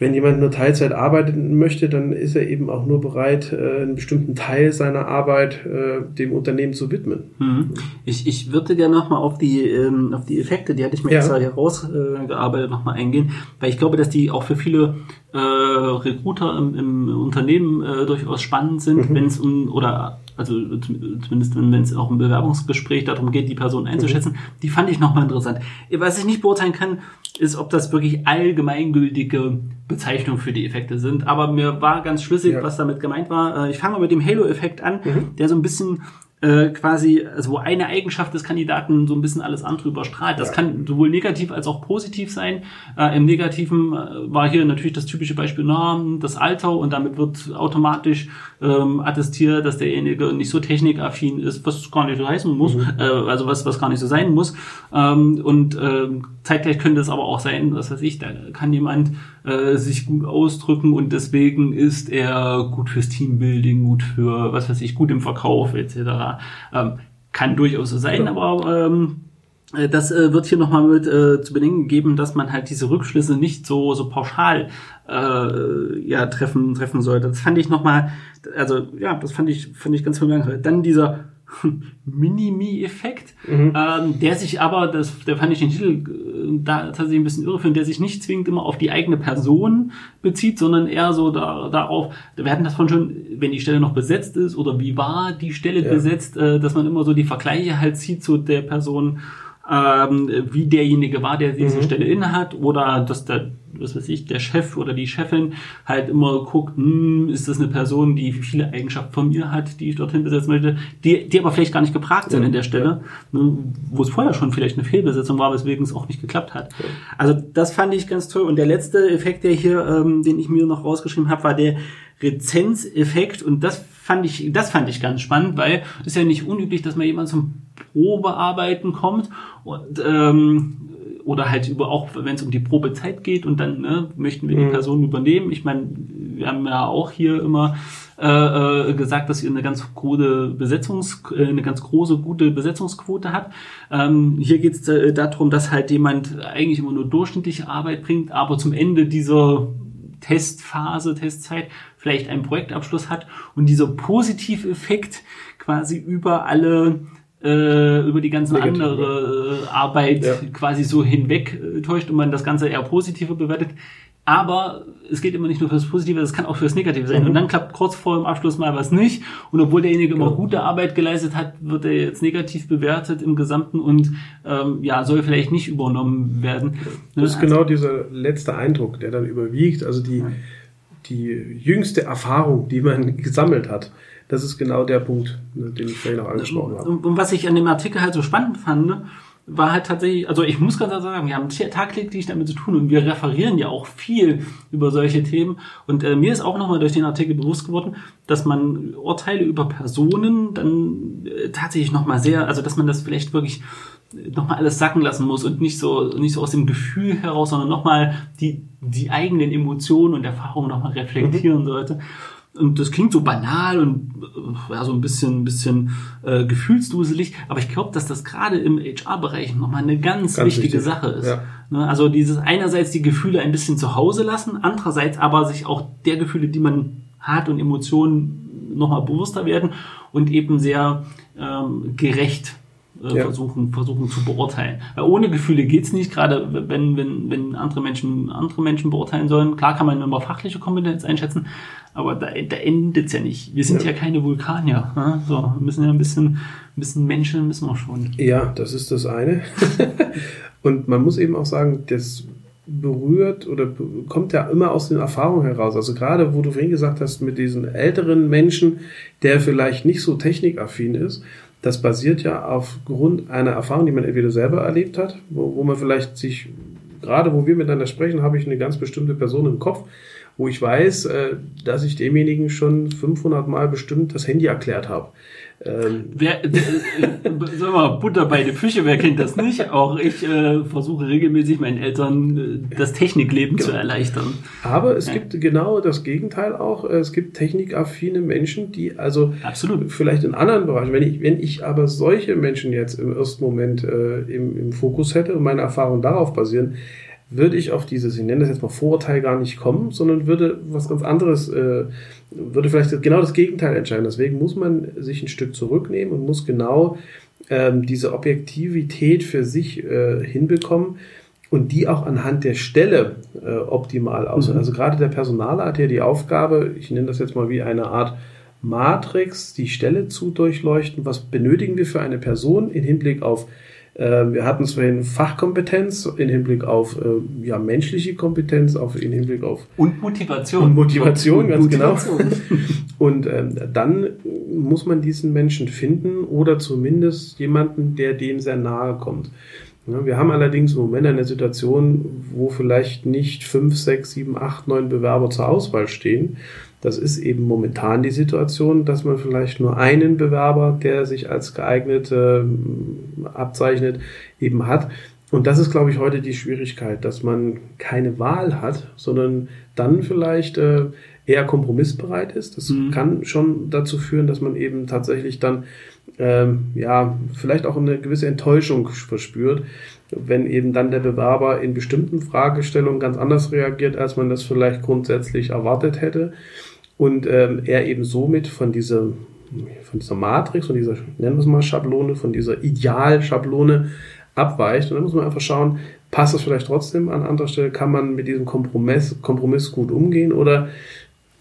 wenn jemand nur Teilzeit arbeiten möchte, dann ist er eben auch nur bereit, äh, einen bestimmten Teil seiner Arbeit äh, dem Unternehmen zu widmen. Mhm. Ich, ich würde gerne nochmal auf die, ähm, auf die Effekte, die hatte ich mir ja. extra herausgearbeitet, nochmal eingehen, weil ich glaube, dass die auch für viele äh, Recruiter im, im Unternehmen äh, durchaus spannend sind, mhm. wenn es um, oder also zumindest wenn es auch im Bewerbungsgespräch darum geht, die Person einzuschätzen, mhm. die fand ich nochmal interessant. Was ich nicht beurteilen kann, ist, ob das wirklich allgemeingültige Bezeichnungen für die Effekte sind. Aber mir war ganz schlüssig, ja. was damit gemeint war. Äh, ich fange mal mit dem Halo-Effekt an, mhm. der so ein bisschen äh, quasi, also wo eine Eigenschaft des Kandidaten so ein bisschen alles andere überstrahlt. Das ja. kann sowohl negativ als auch positiv sein. Äh, Im Negativen äh, war hier natürlich das typische Beispiel, na, das Alter und damit wird automatisch ähm, attestiert, dass derjenige nicht so technikaffin ist, was gar nicht so heißen muss, mhm. äh, also was, was gar nicht so sein muss. Ähm, und äh, zeitgleich könnte es aber auch sein, was weiß ich, da kann jemand äh, sich gut ausdrücken und deswegen ist er gut fürs Teambuilding, gut für, was weiß ich, gut im Verkauf etc. Ähm, kann durchaus so sein, aber ähm, äh, das äh, wird hier nochmal mit äh, zu bedenken gegeben, dass man halt diese Rückschlüsse nicht so so pauschal äh, ja treffen treffen sollte. Das fand ich nochmal, also ja, das fand ich fand ich ganz bemerkenswert. Dann dieser Minimi-Effekt, mhm. ähm, der sich aber, das, der fand ich den Titel äh, da tatsächlich ein bisschen irreführend, der sich nicht zwingend immer auf die eigene Person bezieht, sondern eher so da, darauf, wir hatten das von schon, wenn die Stelle noch besetzt ist oder wie war die Stelle ja. besetzt, äh, dass man immer so die Vergleiche halt zieht zu der Person ähm, wie derjenige war, der diese mhm. Stelle innehat, oder dass der, was weiß ich, der Chef oder die Chefin halt immer guckt, hm, ist das eine Person, die viele Eigenschaften von mir hat, die ich dorthin besetzen möchte, die, die aber vielleicht gar nicht gefragt sind ja. in der Stelle, ne, wo es vorher schon vielleicht eine Fehlbesetzung war, weswegen es auch nicht geklappt hat. Ja. Also das fand ich ganz toll. Und der letzte Effekt, der hier, ähm, den ich mir noch rausgeschrieben habe, war der Rezenzeffekt und das fand ich, das fand ich ganz spannend, weil es ist ja nicht unüblich, dass man jemand zum Probearbeiten kommt und ähm, oder halt über auch wenn es um die Probezeit geht und dann ne, möchten wir die mhm. Person übernehmen. Ich meine, wir haben ja auch hier immer äh, äh, gesagt, dass ihr eine ganz gute Besetzungs, äh, eine ganz große gute Besetzungsquote habt. Ähm, hier geht es äh, darum, dass halt jemand eigentlich immer nur durchschnittliche Arbeit bringt, aber zum Ende dieser Testphase, Testzeit vielleicht einen Projektabschluss hat und dieser Positiveffekt quasi über alle äh, über die ganze Negative. andere äh, Arbeit ja. quasi so hinweg äh, täuscht und man das Ganze eher positiver bewertet. Aber es geht immer nicht nur fürs Positive, es kann auch fürs Negative sein. Mhm. Und dann klappt kurz vor dem Abschluss mal was nicht. Und obwohl derjenige immer gute Arbeit geleistet hat, wird er jetzt negativ bewertet im Gesamten und ähm, ja, soll vielleicht nicht übernommen werden. Das ist also, genau dieser letzte Eindruck, der dann überwiegt. Also die, die jüngste Erfahrung, die man gesammelt hat das ist genau der Punkt, ne, den ich vorhin auch angesprochen habe. Und was ich an dem Artikel halt so spannend fand, war halt tatsächlich, also ich muss ganz sagen, wir haben tagtäglich damit zu tun und wir referieren ja auch viel über solche Themen. Und äh, mir ist auch nochmal durch den Artikel bewusst geworden, dass man Urteile über Personen dann äh, tatsächlich nochmal sehr, also dass man das vielleicht wirklich nochmal alles sacken lassen muss und nicht so, nicht so aus dem Gefühl heraus, sondern nochmal die, die eigenen Emotionen und Erfahrungen nochmal reflektieren mhm. sollte. Und das klingt so banal und äh, ja, so ein bisschen, ein bisschen äh, gefühlsduselig, aber ich glaube, dass das gerade im HR-Bereich nochmal eine ganz, ganz wichtige wichtig. Sache ist. Ja. Ne, also dieses einerseits die Gefühle ein bisschen zu Hause lassen, andererseits aber sich auch der Gefühle, die man hat und Emotionen nochmal bewusster werden und eben sehr ähm, gerecht äh, ja. versuchen, versuchen zu beurteilen. Weil ohne Gefühle geht's nicht, gerade wenn, wenn, wenn andere Menschen andere Menschen beurteilen sollen. Klar kann man immer fachliche Kompetenz einschätzen, aber da, da endet es ja nicht. Wir sind ja, ja keine Vulkanier. Ne? So, wir müssen ja ein bisschen, ein bisschen Menschen müssen wir schon. Ja, das ist das eine. Und man muss eben auch sagen, das berührt oder kommt ja immer aus den Erfahrungen heraus. Also gerade, wo du vorhin gesagt hast, mit diesen älteren Menschen, der vielleicht nicht so technikaffin ist, das basiert ja aufgrund einer Erfahrung, die man entweder selber erlebt hat, wo, wo man vielleicht sich, gerade wo wir miteinander sprechen, habe ich eine ganz bestimmte Person im Kopf, wo ich weiß, äh, dass ich demjenigen schon 500 Mal bestimmt das Handy erklärt habe. Ähm, wer, äh, sag mal, Butter bei der Fische, wer kennt das nicht? Auch ich äh, versuche regelmäßig meinen Eltern äh, das Technikleben genau. zu erleichtern. Aber es ja. gibt genau das Gegenteil auch. Es gibt technikaffine Menschen, die also Absolut. vielleicht in anderen Bereichen, wenn ich, wenn ich aber solche Menschen jetzt im ersten Moment äh, im, im Fokus hätte und meine Erfahrungen darauf basieren, würde ich auf dieses, ich nenne das jetzt mal Vorurteil gar nicht kommen, sondern würde was ganz anderes, äh, würde vielleicht genau das Gegenteil entscheiden. Deswegen muss man sich ein Stück zurücknehmen und muss genau ähm, diese Objektivität für sich äh, hinbekommen und die auch anhand der Stelle äh, optimal aus. Mhm. Also gerade der Personaler hat ja die Aufgabe, ich nenne das jetzt mal wie eine Art Matrix, die Stelle zu durchleuchten. Was benötigen wir für eine Person im Hinblick auf wir hatten vorhin Fachkompetenz in Hinblick auf äh, ja, menschliche Kompetenz, auf, in Hinblick auf und Motivation. Und Motivation, und ganz genau. Motivation. genau. Und ähm, dann muss man diesen Menschen finden oder zumindest jemanden, der dem sehr nahe kommt. Ja, wir haben allerdings im Moment eine Situation, wo vielleicht nicht fünf, sechs, sieben, acht, neun Bewerber zur Auswahl stehen, das ist eben momentan die Situation, dass man vielleicht nur einen Bewerber, der sich als geeignet äh, abzeichnet, eben hat. Und das ist, glaube ich, heute die Schwierigkeit, dass man keine Wahl hat, sondern dann vielleicht äh, eher kompromissbereit ist. Das mhm. kann schon dazu führen, dass man eben tatsächlich dann ähm, ja vielleicht auch eine gewisse Enttäuschung verspürt, wenn eben dann der Bewerber in bestimmten Fragestellungen ganz anders reagiert, als man das vielleicht grundsätzlich erwartet hätte und ähm, er eben somit von dieser von dieser Matrix, von dieser, nennen wir es mal Schablone, von dieser Idealschablone abweicht. Und dann muss man einfach schauen, passt das vielleicht trotzdem an anderer Stelle? Kann man mit diesem Kompromiss, Kompromiss gut umgehen? Oder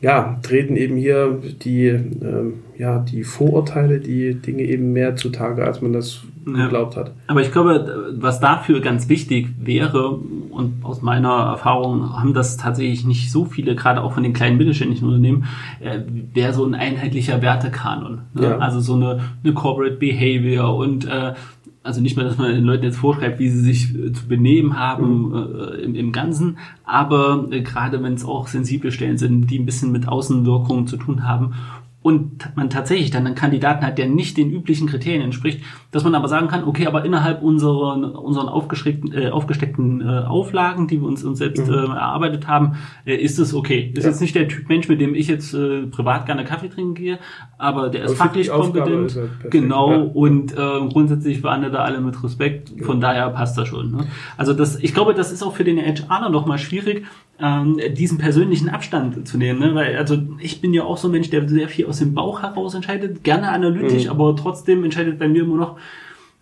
ja, treten eben hier die, ähm, ja, die Vorurteile, die Dinge eben mehr zutage, als man das. Geglaubt hat. Aber ich glaube, was dafür ganz wichtig wäre, und aus meiner Erfahrung haben das tatsächlich nicht so viele, gerade auch von den kleinen mittelständischen Unternehmen, äh, wäre so ein einheitlicher Wertekanon. Ne? Ja. Also so eine, eine Corporate Behavior und äh, also nicht mehr, dass man den Leuten jetzt vorschreibt, wie sie sich äh, zu benehmen haben mhm. äh, im, im Ganzen, aber äh, gerade wenn es auch sensible Stellen sind, die ein bisschen mit Außenwirkungen zu tun haben und man tatsächlich dann einen Kandidaten hat, der nicht den üblichen Kriterien entspricht, dass man aber sagen kann, okay, aber innerhalb unserer, unseren aufgesteckten, äh, aufgesteckten äh, Auflagen, die wir uns, uns selbst mhm. äh, erarbeitet haben, äh, ist es okay. Ist ja. jetzt nicht der Typ Mensch, mit dem ich jetzt äh, privat gerne Kaffee trinken gehe, aber der ist aber fachlich kompetent. Ist genau, ja. und äh, grundsätzlich behandelt er alle mit Respekt, von daher passt das schon. Ne? Also das, ich glaube, das ist auch für den HR noch mal schwierig, ähm, diesen persönlichen Abstand zu nehmen. Ne? Weil, also ich bin ja auch so ein Mensch, der sehr viel aus dem Bauch heraus entscheidet, gerne analytisch, mhm. aber trotzdem entscheidet bei mir immer noch,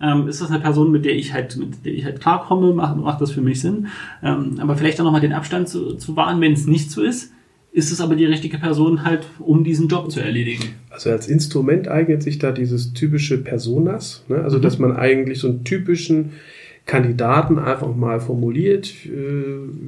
ähm, ist das eine Person, mit der ich halt, mit der ich halt klarkomme, macht, macht das für mich Sinn. Ähm, aber vielleicht auch nochmal den Abstand zu, zu wahren, wenn es nicht so ist, ist es aber die richtige Person halt, um diesen Job zu erledigen. Also als Instrument eignet sich da dieses typische Personas, ne? also mhm. dass man eigentlich so einen typischen Kandidaten einfach mal formuliert. Äh,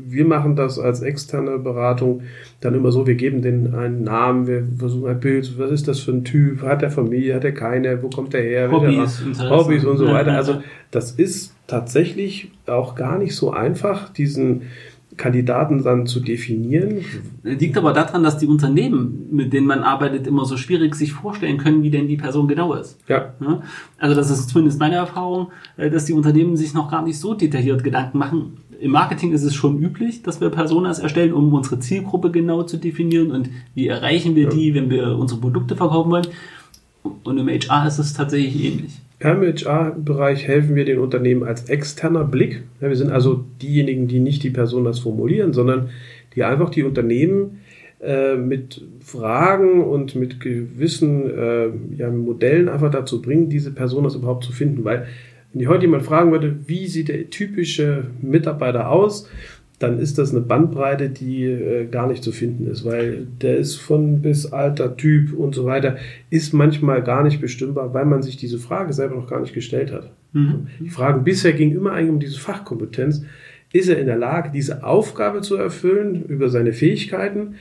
wir machen das als externe Beratung dann immer so, wir geben den einen Namen, wir versuchen ein Bild, was ist das für ein Typ, hat der Familie, hat er keine, wo kommt der her, Hobbys, Hobbys und so weiter. Also das ist tatsächlich auch gar nicht so einfach, diesen Kandidaten dann zu definieren. Liegt aber daran, dass die Unternehmen, mit denen man arbeitet, immer so schwierig sich vorstellen können, wie denn die Person genau ist. Ja. Also das ist zumindest meine Erfahrung, äh, dass die Unternehmen sich noch gar nicht so detailliert Gedanken machen. Im Marketing ist es schon üblich, dass wir Personas erstellen, um unsere Zielgruppe genau zu definieren und wie erreichen wir ja. die, wenn wir unsere Produkte verkaufen wollen. Und im HR ist es tatsächlich ähnlich. Im HR-Bereich helfen wir den Unternehmen als externer Blick. Wir sind also diejenigen, die nicht die Person das formulieren, sondern die einfach die Unternehmen äh, mit Fragen und mit gewissen äh, ja, Modellen einfach dazu bringen, diese Person das überhaupt zu finden. Weil wenn ich heute jemand fragen würde, wie sieht der typische Mitarbeiter aus, dann ist das eine Bandbreite, die äh, gar nicht zu finden ist, weil der ist von bis alter Typ und so weiter, ist manchmal gar nicht bestimmbar, weil man sich diese Frage selber noch gar nicht gestellt hat. Mhm. Die Fragen bisher gingen immer eigentlich um diese Fachkompetenz. Ist er in der Lage, diese Aufgabe zu erfüllen über seine Fähigkeiten?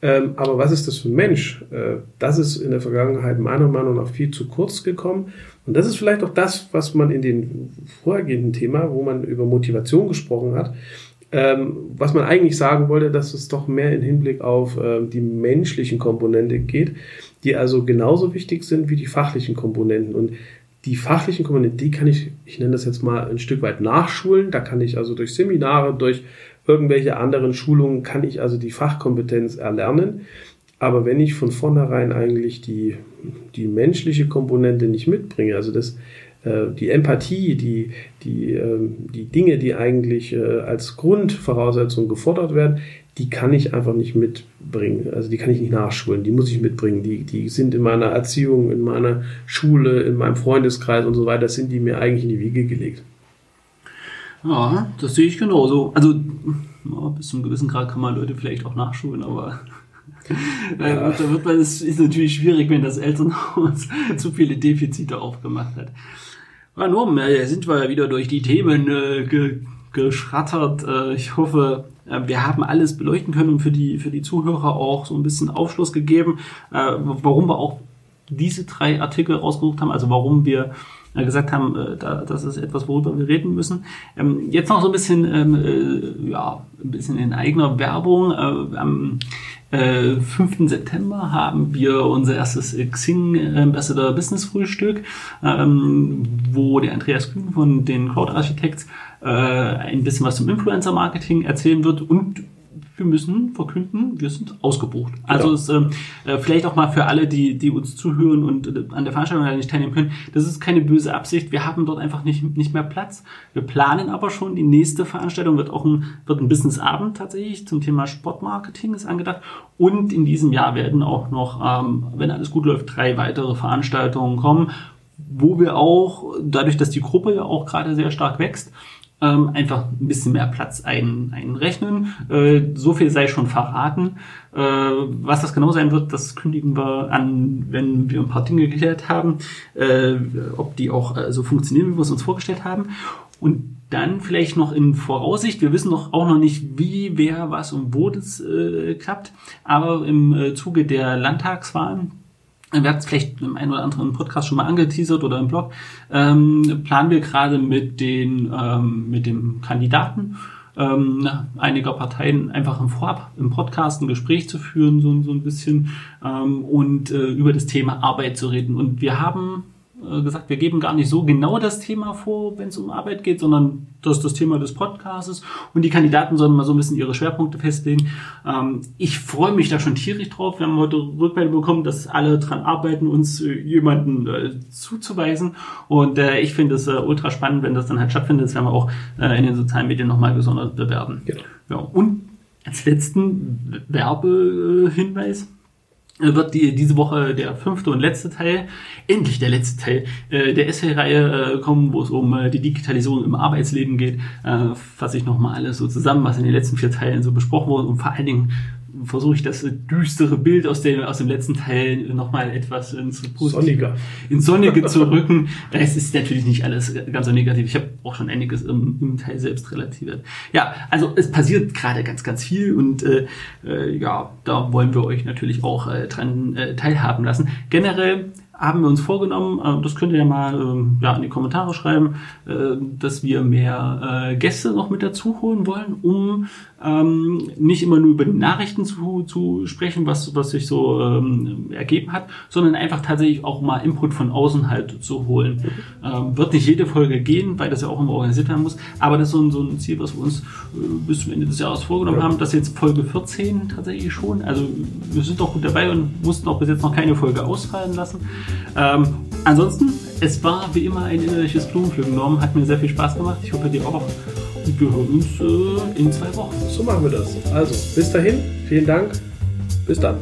Ähm, aber was ist das für ein Mensch? Äh, das ist in der Vergangenheit meiner Meinung nach viel zu kurz gekommen. Und das ist vielleicht auch das, was man in den vorhergehenden Thema, wo man über Motivation gesprochen hat, ähm, was man eigentlich sagen wollte, dass es doch mehr im Hinblick auf ähm, die menschlichen Komponente geht, die also genauso wichtig sind wie die fachlichen Komponenten. Und die fachlichen Komponenten, die kann ich, ich nenne das jetzt mal ein Stück weit nachschulen. Da kann ich also durch Seminare, durch irgendwelche anderen Schulungen, kann ich also die Fachkompetenz erlernen. Aber wenn ich von vornherein eigentlich die, die menschliche Komponente nicht mitbringe, also das, äh, die Empathie, die, die, ähm, die Dinge, die eigentlich äh, als Grundvoraussetzung gefordert werden, die kann ich einfach nicht mitbringen. Also die kann ich nicht nachschulen, die muss ich mitbringen. Die, die sind in meiner Erziehung, in meiner Schule, in meinem Freundeskreis und so weiter, sind die mir eigentlich in die Wiege gelegt. Ja, das sehe ich genauso. Also bis zum gewissen Grad kann man Leute vielleicht auch nachschulen, aber ja. da wird man, es ist natürlich schwierig, wenn das Elternhaus zu viele Defizite aufgemacht hat. Ja, nun äh, sind wir ja wieder durch die Themen äh, ge geschrattert. Äh, ich hoffe, äh, wir haben alles beleuchten können und für die, für die Zuhörer auch so ein bisschen Aufschluss gegeben, äh, warum wir auch diese drei Artikel rausgesucht haben, also warum wir äh, gesagt haben, äh, da, das ist etwas, worüber wir reden müssen. Ähm, jetzt noch so ein bisschen, ähm, äh, ja, ein bisschen in eigener Werbung. Äh, am äh, 5. September haben wir unser erstes Xing Ambassador Business Frühstück, ähm, wo der Andreas Kühn von den Crowd Architects äh, ein bisschen was zum Influencer Marketing erzählen wird und wir müssen verkünden, wir sind ausgebucht. Also es, ähm, äh, vielleicht auch mal für alle, die, die uns zuhören und äh, an der Veranstaltung nicht teilnehmen können, das ist keine böse Absicht. Wir haben dort einfach nicht, nicht mehr Platz. Wir planen aber schon, die nächste Veranstaltung wird auch ein, wird ein Businessabend tatsächlich zum Thema Sportmarketing ist angedacht. Und in diesem Jahr werden auch noch, ähm, wenn alles gut läuft, drei weitere Veranstaltungen kommen, wo wir auch, dadurch, dass die Gruppe ja auch gerade sehr stark wächst, ähm, einfach ein bisschen mehr Platz ein, einrechnen. Äh, so viel sei schon verraten. Äh, was das genau sein wird, das kündigen wir an, wenn wir ein paar Dinge geklärt haben, äh, ob die auch äh, so funktionieren, wie wir es uns vorgestellt haben. Und dann vielleicht noch in Voraussicht, wir wissen noch auch noch nicht, wie, wer, was und wo das äh, klappt, aber im äh, Zuge der Landtagswahlen wir hatten es vielleicht im einen oder anderen Podcast schon mal angeteasert oder im Blog, ähm, planen wir gerade mit den ähm, mit dem Kandidaten ähm, einiger Parteien einfach im Vorab im Podcast ein Gespräch zu führen, so, so ein bisschen ähm, und äh, über das Thema Arbeit zu reden. Und wir haben gesagt, wir geben gar nicht so genau das Thema vor, wenn es um Arbeit geht, sondern das ist das Thema des Podcasts und die Kandidaten sollen mal so ein bisschen ihre Schwerpunkte festlegen. Ähm, ich freue mich da schon tierisch drauf. Wir haben heute Rückmeldung bekommen, dass alle dran arbeiten, uns äh, jemanden äh, zuzuweisen und äh, ich finde es äh, ultra spannend, wenn das dann halt stattfindet. Das werden wir auch äh, in den sozialen Medien nochmal gesondert bewerben. Genau. Ja, und als letzten Werbehinweis wird die, diese Woche der fünfte und letzte Teil, endlich der letzte Teil äh, der Essay-Reihe äh, kommen, wo es um äh, die Digitalisierung im Arbeitsleben geht. Äh, fasse ich nochmal alles so zusammen, was in den letzten vier Teilen so besprochen wurde und vor allen Dingen versuche ich das düstere Bild aus dem, aus dem letzten Teil nochmal etwas ins Sonniger. ins Sonnige zu rücken. Es ist natürlich nicht alles ganz so negativ. Ich habe auch schon einiges im, im Teil selbst relativiert. Ja, also es passiert gerade ganz, ganz viel und äh, äh, ja, da wollen wir euch natürlich auch äh, dran äh, teilhaben lassen. Generell haben wir uns vorgenommen, äh, das könnt ihr ja mal ähm, ja, in die Kommentare schreiben, äh, dass wir mehr äh, Gäste noch mit dazu holen wollen, um ähm, nicht immer nur über die Nachrichten zu, zu sprechen, was, was sich so ähm, ergeben hat, sondern einfach tatsächlich auch mal Input von außen halt zu holen. Wird nicht jede Folge gehen, weil das ja auch immer organisiert werden muss, aber das ist so ein, so ein Ziel, was wir uns bis zum Ende des Jahres vorgenommen ja. haben, das jetzt Folge 14 tatsächlich schon. Also wir sind doch gut dabei und mussten auch bis jetzt noch keine Folge ausfallen lassen. Ähm, ansonsten, es war wie immer ein innerliches Blumenpflücken. Norm hat mir sehr viel Spaß gemacht. Ich hoffe, dir auch. Und wir hören uns äh, in zwei Wochen. So machen wir das. Also, bis dahin, vielen Dank. Bis dann.